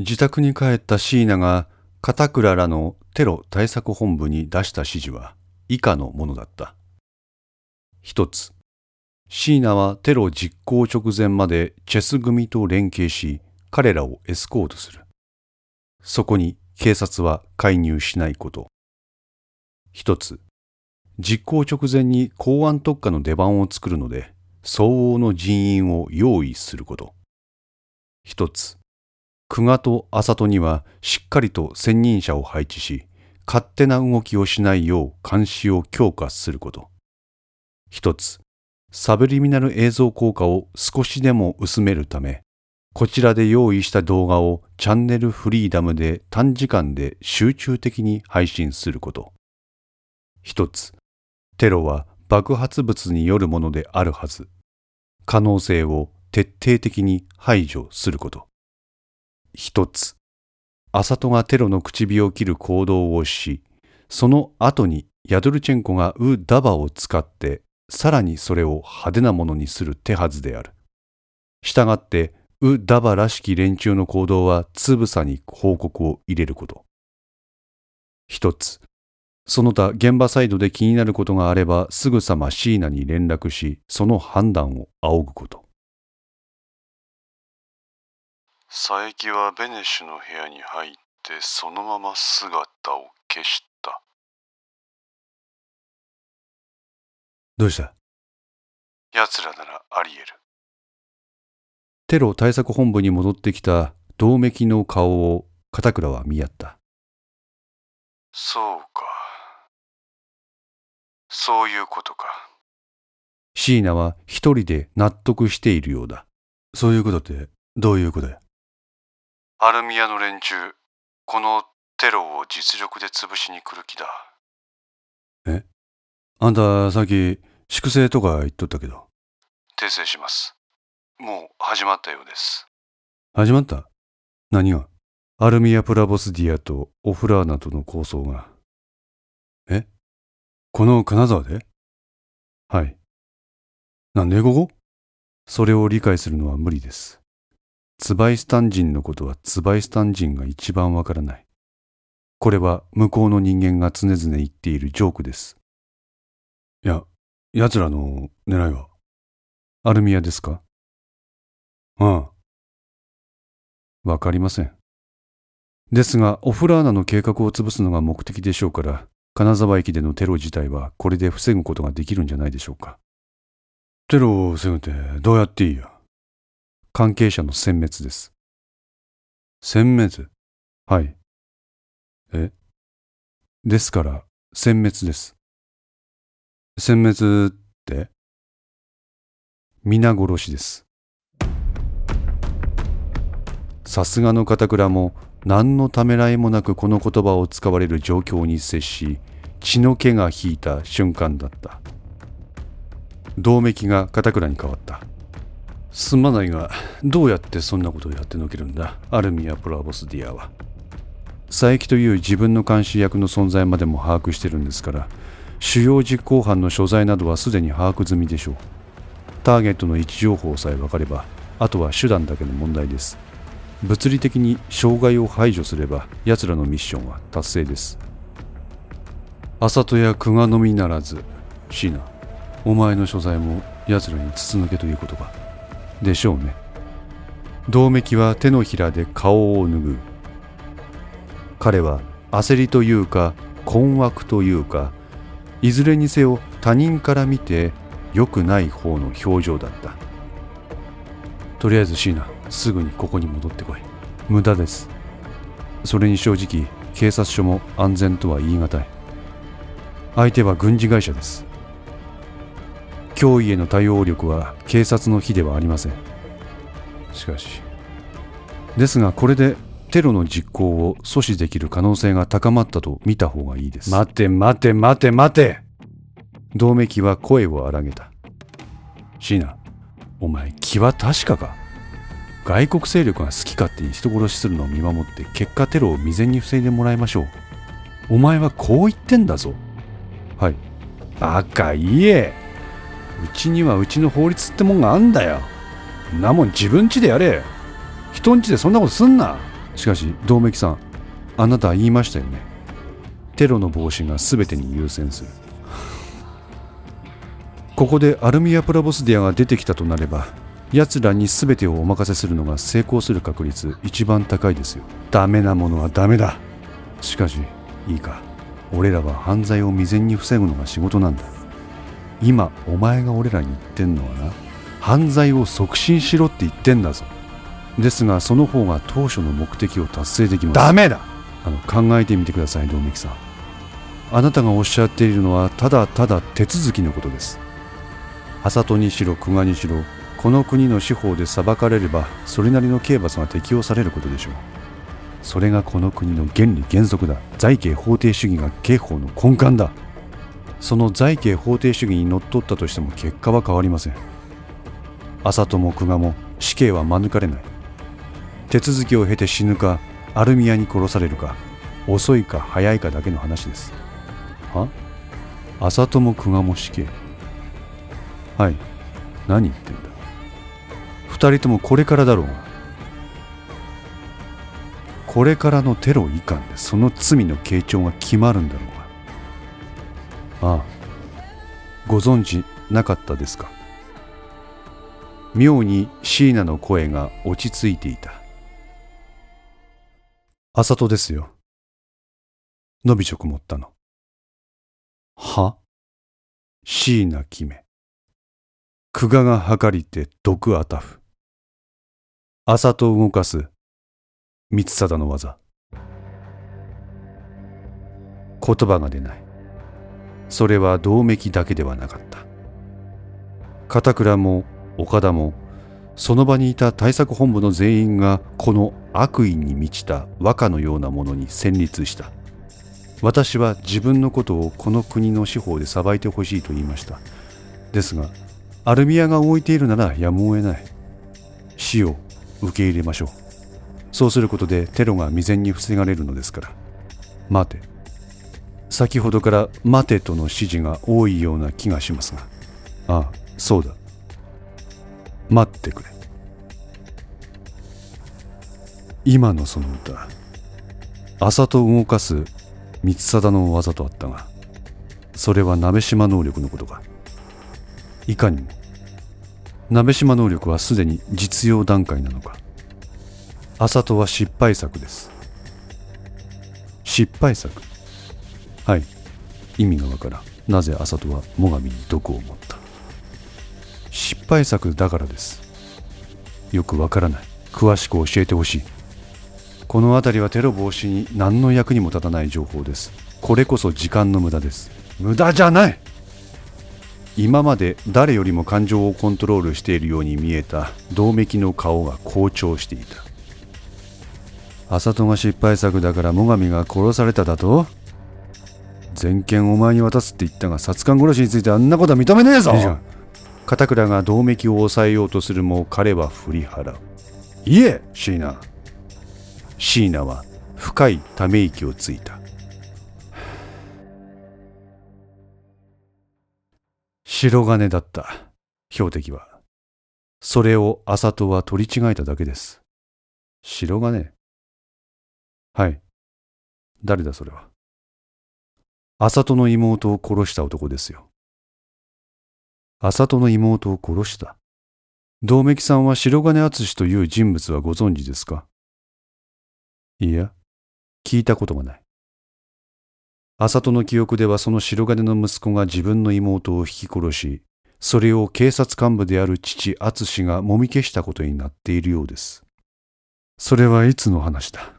自宅に帰った椎名が片倉らのテロ対策本部に出した指示は以下のものだった。一つ、椎名はテロ実行直前までチェス組と連携し、彼らをエスコートする。そこに警察は介入しないこと。一つ、実行直前に公安特化の出番を作るので、相応の人員を用意すること。一つ、久我と浅戸にはしっかりと専任者を配置し、勝手な動きをしないよう監視を強化すること。一つ、サブリミナル映像効果を少しでも薄めるため、こちらで用意した動画をチャンネルフリーダムで短時間で集中的に配信すること。一つ、テロは爆発物によるものであるはず。可能性を徹底的に排除すること。一つ、アサトがテロの口火を切る行動をし、その後にヤドルチェンコがウ・ダバを使ってさらにそれを派手なものにする手はずである。したがって、ウ・ダバらしき連中の行動はつぶさに報告を入れること。一つ、その他現場サイドで気になることがあればすぐさま椎名に連絡し、その判断を仰ぐこと。佐伯はベネッシュの部屋に入ってそのまま姿を消した。どうした？奴らならあり得る。テロ対策本部に戻ってきた銅めきの顔を片倉は見合った。そうか。そういうことか。椎名は一人で納得しているようだ。そういうことってどういうことや？アルミアの連中、このテロを実力で潰しに来る気だ。え？あんたさっき粛清とか言っとったけど。訂正します。もう始まったようです。始まった？何が？アルミア・プラボスディアとオフラーナとの構想が。え？この金沢で？はい。なんでここ？それを理解するのは無理です。ツバイスタン人のことはツバイスタン人が一番わからない。これは向こうの人間が常々言っているジョークです。いや、奴らの狙いは？アルミアですか？ああ。わかりません。ですが、オフラーナの計画を潰すのが目的でしょうから、金沢駅でのテロ自体はこれで防ぐことができるんじゃないでしょうか。テロを防ぐってどうやっていいや関係者の殲滅です。殲滅？はい。え？ですから、殲滅です。殲滅って？皆殺しです。さすがの片倉も何のためらいもなくこの言葉を使われる状況に接し血の気が引いた瞬間だった銅めきが片倉に変わったすまないがどうやってそんなことをやってのけるんだ？アルミア・プラボスディアは。佐伯という自分の監視役の存在までも把握してるんですから主要実行犯の所在などはすでに把握済みでしょう。ターゲットの位置情報さえ分かればあとは手段だけの問題です。物理的に障害を排除すれば奴らのミッションは達成です。浅戸や久我のみならず椎名お前の所在も奴らに筒抜けということか。でしょうね。銅めきは手のひらで顔を拭う。彼は焦りというか困惑というかいずれにせよ他人から見て良くない方の表情だった。とりあえず椎名すぐにここに戻ってこい。無駄です。それに正直警察署も安全とは言い難い。相手は軍事会社です。脅威への対応力は警察の比ではありません。しかし。ですがこれでテロの実行を阻止できる可能性が高まったと見た方がいいです。待て待て待て待て。銅めきは声を荒げた。シーナお前気は確かか？外国勢力が好き勝手に人殺しするのを見守って結果テロを未然に防いでもらいましょう。お前はこう言ってんだぞ。はい。バカ言えうちにはうちの法律ってもんがあんだよ。なもん自分家でやれ。人ん家でそんなことすんな。しかし百目鬼さんあなたは言いましたよね。テロの防止が全てに優先する。ここでアルミア・プラボスディアが出てきたとなれば奴らに全てをお任せするのが成功する確率一番高いですよ。ダメなものはダメだ。しかしいいか。俺らは犯罪を未然に防ぐのが仕事なんだ今お前が俺らに言ってんのはな犯罪を促進しろって言ってんだぞ。ですがその方が当初の目的を達成できます。ダメだ。あの考えてみてください百目鬼さん。あなたがおっしゃっているのはただただ手続きのことです。浅戸にしろ久我にしろこの国の司法で裁かれればそれなりの刑罰が適用されることでしょう。それがこの国の原理原則だ。財刑法定主義が刑法の根幹だその財刑法定主義にのっとったとしても結果は変わりません。浅戸も久我も死刑は免れない。手続きを経て死ぬかアルミアに殺されるか遅いか早いかだけの話です。は？浅戸も久我も死刑。はい。何言ってんだ。二人ともこれからだろうが。これからのテロ以下でその罪の傾聴が決まるんだろう。ああ。ご存知なかったですか？妙に椎名の声が落ち着いていた。あさとですよ。のびちょく持ったの。は？椎名決め。久我が計りて毒あたふ。あさと動かす三貞の技。言葉が出ない。それは動脈だけではなかった。片倉も岡田もその場にいた対策本部の全員がこの悪意に満ちた和歌のようなものに戦慄した。私は自分のことをこの国の司法で裁いてほしいと言いました。ですがアルミアが置いているならやむを得ない。死を受け入れましょう。そうすることでテロが未然に防がれるのですから。待て。先ほどから待てとの指示が多いような気がしますが。ああそうだ。待ってくれ。今のその歌朝と動かす三貞の技とあったがそれは鍋島能力のことか。いかにも鍋島能力はすでに実用段階なのか。朝とは失敗作です。失敗作。はい。意味がわからん。なぜ朝とは最上に毒を持った？失敗作だからです。よくわからない。詳しく教えてほしい。この辺りはテロ防止に何の役にも立たない情報です。これこそ時間の無駄です。無駄じゃない！今まで誰よりも感情をコントロールしているように見えた。動脈の顔が好調していた。浅戸が失敗作だから最上が殺されただと？全権お前に渡すって言ったが殺官殺しについてあんなことは認めねえぞ。いいじゃん。片倉が動脈を抑えようとするも彼は振り払う。いえ椎名椎名は深いため息をついた。白金だった標的は。それを浅戸は取り違えただけです。白金。はい。誰だそれは？浅戸の妹を殺した男ですよ浅戸の妹を殺した道明さんは白金敦という人物はご存知ですか？いや、聞いたことがない。浅戸の記憶ではその白金の息子が自分の妹を引き殺し、それを警察幹部である父敦がもみ消したことになっているようです。それはいつの話だ？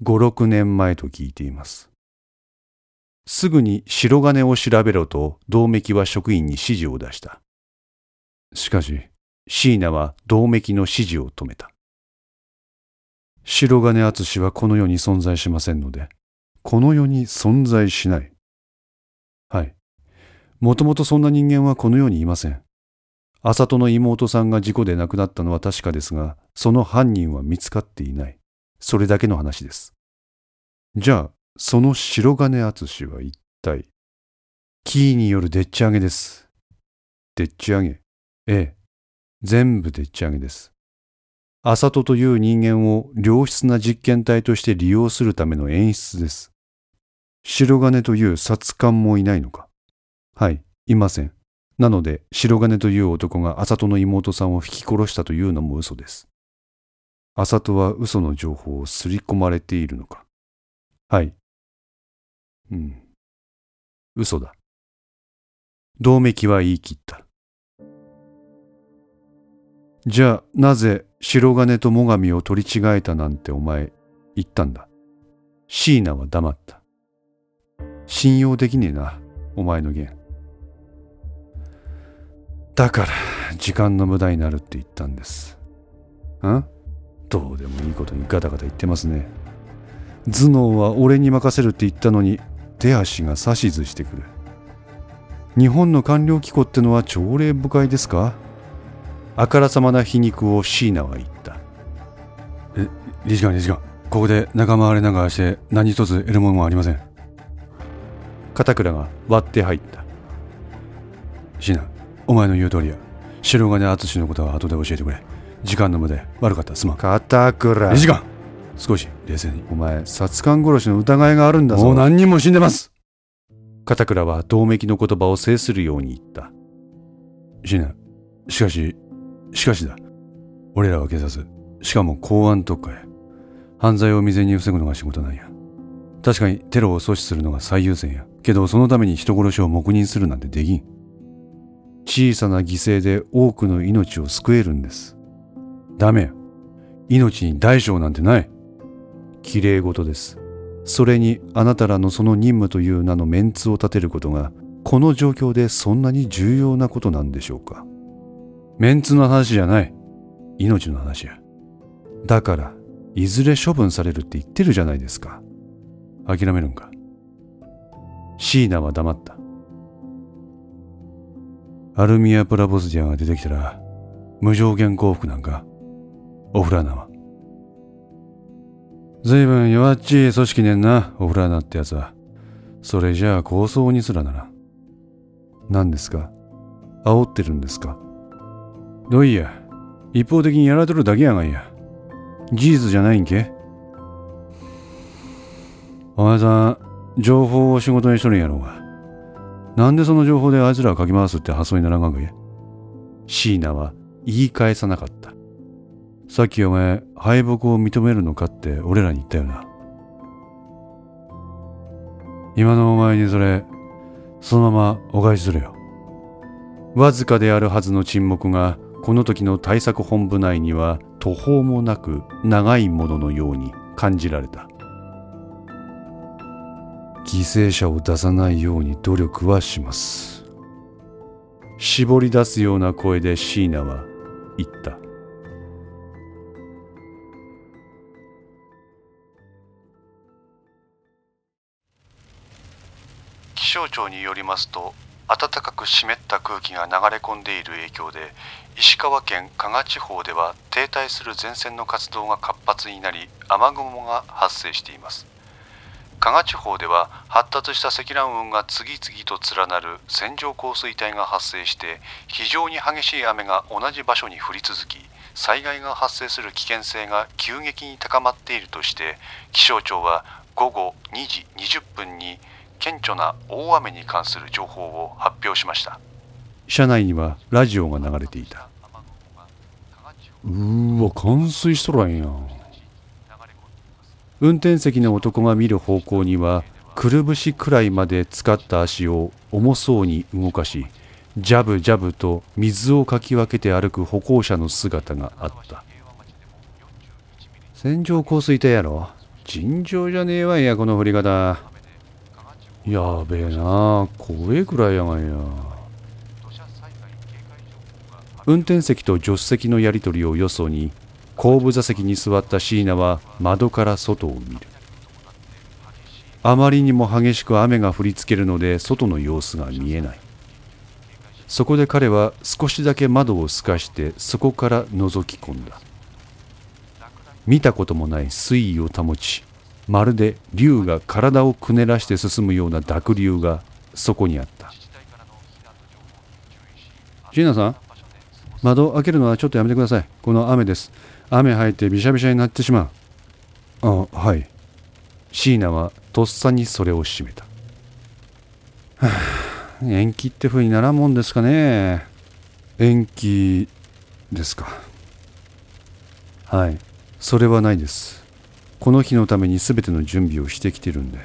五六年前と聞いています。すぐに白金を調べろと道明は職員に指示を出した。しかし、椎名は道明の指示を止めた。白金敦はこの世に存在しませんので、この世に存在しない。はい。もともとそんな人間はこの世にいません。浅戸の妹さんが事故で亡くなったのは確かですが、その犯人は見つかっていない。それだけの話です。じゃあ、その白金敦は一体、キーによるでっち上げです。でっち上げ。ええ。全部でっち上げです。浅戸という人間を良質な実験体として利用するための演出です。白金という殺官もいないのかはい、いません。なので、白金という男が浅戸の妹さんを引き殺したというのも嘘です。浅戸は嘘の情報をすり込まれているのかはい。うん。嘘だ。同盟は言い切った。じゃあ、なぜ白金と最上を取り違えたなんてお前言ったんだ？椎名は黙った。信用できねえな、お前の言。だから、時間の無駄になるって言ったんです。ん？どうでもいいことにガタガタ言ってますね。頭脳は俺に任せるって言ったのに、手足が指図してくる。日本の官僚機構ってのは朝礼深いですか？あからさまな皮肉を椎名は言った。え、理事官理事官、ここで仲間割れなんかして何一つ得るものもありません。片倉が割って入った。椎名、お前の言う通りや。白金淳のことは後で教えてくれ。時間の無駄や悪かった、すまん。片倉理事官少し冷静に。お前、殺官殺しの疑いがあるんだぞ。もう何人も死んでます片倉は同盟の言葉を制するように言った。椎名、しかし、しかしだ。俺らは警察、しかも公安特化や。犯罪を未然に防ぐのが仕事なんや。確かにテロを阻止するのが最優先や。けどそのために人殺しを黙認するなんてできん。小さな犠牲で多くの命を救えるんです。ダメや。命に大小なんてない。綺麗事です。それにあなたらのその任務という名のメンツを立てることが、この状況でそんなに重要なことなんでしょうか。メンツの話じゃない。命の話や。だから、いずれ処分されるって言ってるじゃないですか。諦めるんか。椎名は黙った。アルミア・プラボスディアが出てきたら、無条件降伏なんか、オフラーナは。ずいぶん弱っちい組織ねんな、オフラーナってやつは。それじゃあ構想にすらなら。何ですか？煽ってるんですか？どういや、一方的にやられとるだけやがんや。事実じゃないんけ？お前さん、情報を仕事にしとるんやろうが。なんでその情報であいつらをかき回すって発想にならんがんかい椎名は言い返さなかった。さっきお前、敗北を認めるのかって俺らに言ったよな。今のお前にそれ、そのままお返しするよ。わずかであるはずの沈黙が、この時の対策本部内には途方もなく長いもののように感じられた。犠牲者を出さないように努力はします。絞り出すような声で椎名は言った。気象庁によりますと暖かく湿った空気が流れ込んでいる影響で石川県加賀地方では停滞する前線の活動が活発になり雨雲が発生しています。加賀地方では発達した積乱雲が次々と連なる線状降水帯が発生して非常に激しい雨が同じ場所に降り続き災害が発生する危険性が急激に高まっているとして気象庁は午後2時20分に顕著な大雨に関する情報を発表しました車内にはラジオが流れていた。うーわ、冠水しとらんやん。運転席の男が見る方向には、くるぶしくらいまで使った足を重そうに動かし、ジャブジャブと水をかき分けて歩く歩行者の姿があった。線状降水帯やろ尋常じゃねえわいや、この降り方。やべえな怖えくらいやがんや。運転席と助手席のやり取りをよそに後部座席に座った椎名は窓から外を見る。あまりにも激しく雨が降りつけるので外の様子が見えない。そこで彼は少しだけ窓を透かしてそこから覗き込んだ。見たこともない水位を保ちまるで竜が体をくねらして進むような濁流がそこにあった。椎名さん窓開けるのはちょっとやめてください。この雨です。雨入ってびしゃびしゃになってしまう。あはい。椎名はとっさにそれを閉めた、はあ、延期って風にならんもんですかね。延期ですか。はい。それはないです。この日のために全ての準備をしてきてるんで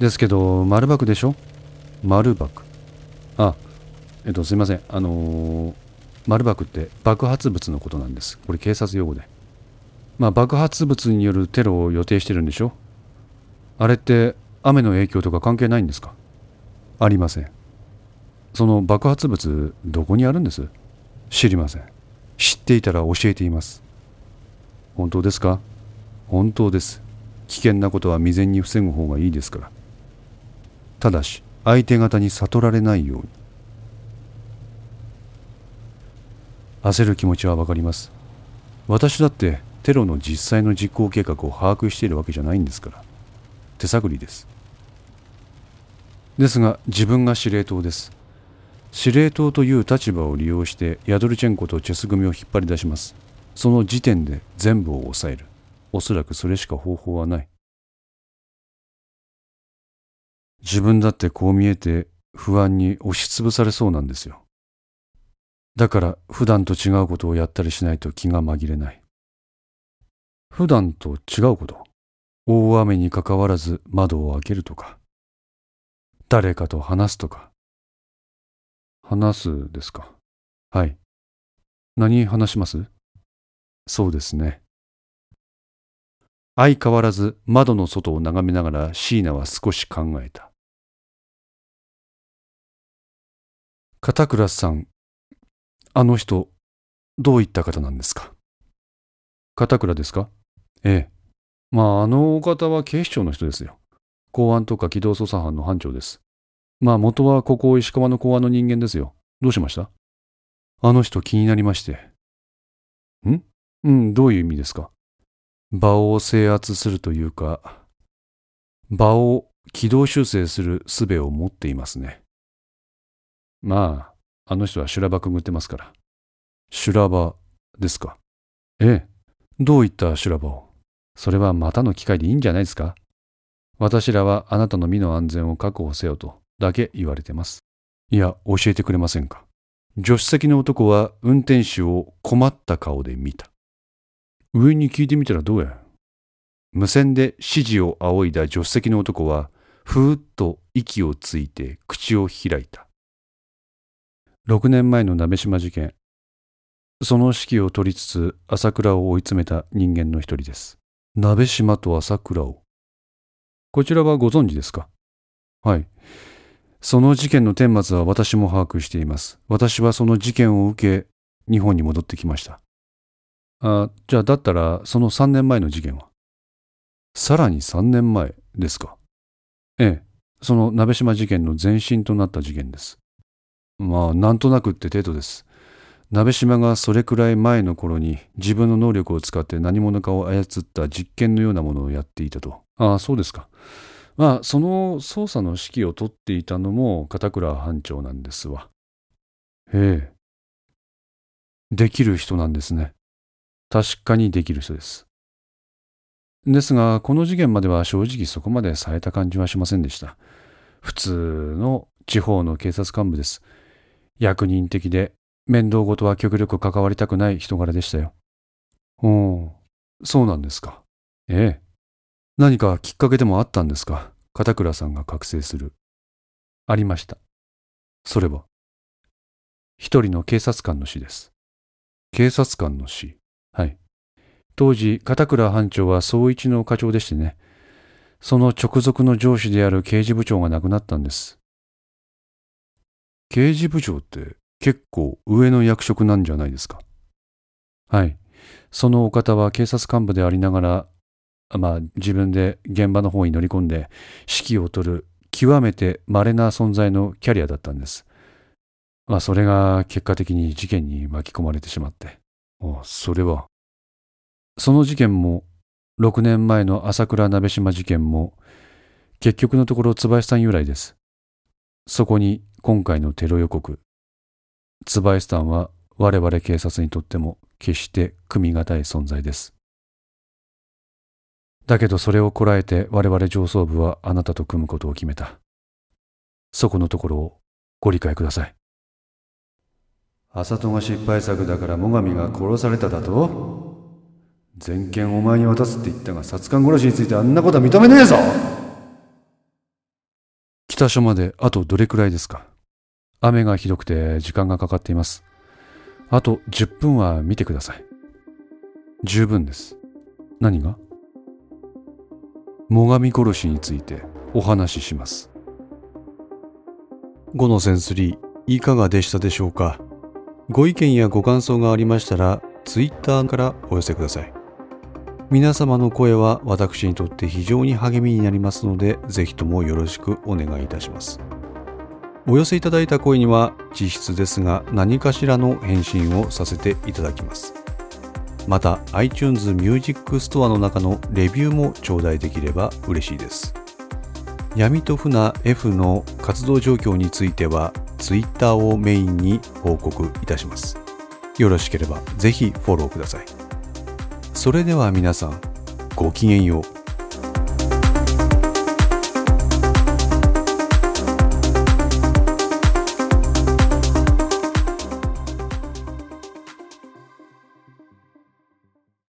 ですけど丸爆でしょ？丸爆あえっとすいません。あのー、丸爆って爆発物のことなんです。これ警察用語で。まあ爆発物によるテロを予定してるんでしょ？あれって雨の影響とか関係ないんですか？ありません。その爆発物どこにあるんです？知りません。知っていたら教えています。本当ですか？本当です。危険なことは未然に防ぐ方がいいですから。ただし相手方に悟られないように。焦る気持ちはわかります。私だってテロの実際の実行計画を把握しているわけじゃないんですから。手探りです。ですが自分が司令塔です。司令塔という立場を利用してヤドルチェンコとチェス組を引っ張り出します。その時点で全部を抑える。おそらくそれしか方法はない。自分だってこう見えて不安に押しつぶされそうなんですよ。だから普段と違うことをやったりしないと気が紛れない。普段と違うこと。大雨にかかわらず窓を開けるとか。誰かと話すとか。話すですか？はい。何話します？そうですね。相変わらず窓の外を眺めながら椎名は少し考えた片倉さんあの人どういった方なんですか？片倉ですか？ええまあ、あのお方は警視庁の人ですよ。公安とか機動捜査班の班長です。まあ、元はここ石川の公安の人間ですよ。どうしました？あの人気になりまして。ん？うん、どういう意味ですか？場を制圧するというか、場を軌道修正する術を持っていますね。まあ、あの人は修羅場くぐってますから。修羅場ですかええ。どういった修羅場を？それはまたの機会でいいんじゃないですか私らはあなたの身の安全を確保せよとだけ言われてます。いや、教えてくれませんか。助手席の男は運転手を困った顔で見た。上に聞いてみたらどうや？無線で指示を仰いだ助手席の男は、ふーっと息をついて口を開いた。6年前の鍋島事件、その指揮を取りつつ朝倉を追い詰めた人間の一人です。鍋島と朝倉を。こちらはご存知ですか？はい。その事件の顛末は私も把握しています。私はその事件を受け、日本に戻ってきました。あ、じゃあだったら、その3年前の事件は？さらに3年前ですか？ええ、その鍋島事件の前身となった事件です。まあ、なんとなくって程度です。鍋島がそれくらい前の頃に自分の能力を使って何者かを操った実験のようなものをやっていたと。ああ、そうですか。まあ、その捜査の指揮を取っていたのも片倉班長なんですわ。へえ。できる人なんですね。確かにできる人です。ですが、この事件までは正直そこまでされた感じはしませんでした。普通の地方の警察幹部です。役人的で面倒事は極力関わりたくない人柄でしたよ。おお、そうなんですか。ええ。何かきっかけでもあったんですか？片倉さんが覚醒する。ありました。それは一人の警察官の死です。警察官の死はい。当時、片倉班長は総一の課長でしてね、その直属の上司である刑事部長が亡くなったんです。刑事部長って結構上の役職なんじゃないですか。はい。そのお方は警察幹部でありながら、まあ自分で現場の方に乗り込んで指揮を執る極めて稀な存在のキャリアだったんです。まあそれが結果的に事件に巻き込まれてしまって。あそれは。その事件も、6年前の朝倉鍋島事件も、結局のところ椿さん由来です。そこに今回のテロ予告、椿さんは我々警察にとっても決して組み難い存在です。だけどそれをこらえて我々上層部はあなたと組むことを決めた。そこのところをご理解ください。浅戸が失敗作だから最上が殺されただと？全権お前に渡すって言ったが殺官殺しについてあんなことは認めねえぞ北署まであとどれくらいですか？雨がひどくて時間がかかっています。あと10分は見てください。十分です。何が？最上殺しについてお話しします。5のセンスリー、いかがでしたでしょうか？ご意見やご感想がありましたら、ツイッターからお寄せください。皆様の声は私にとって非常に励みになりますので、ぜひともよろしくお願いいたします。お寄せいただいた声には実質ですが何かしらの返信をさせていただきます。また iTunes Music Store の中のレビューも頂戴できれば嬉しいです。闇と船 F の活動状況については Twitter をメインに報告いたします。よろしければぜひフォローください。それでは皆さん、ごきげんよう。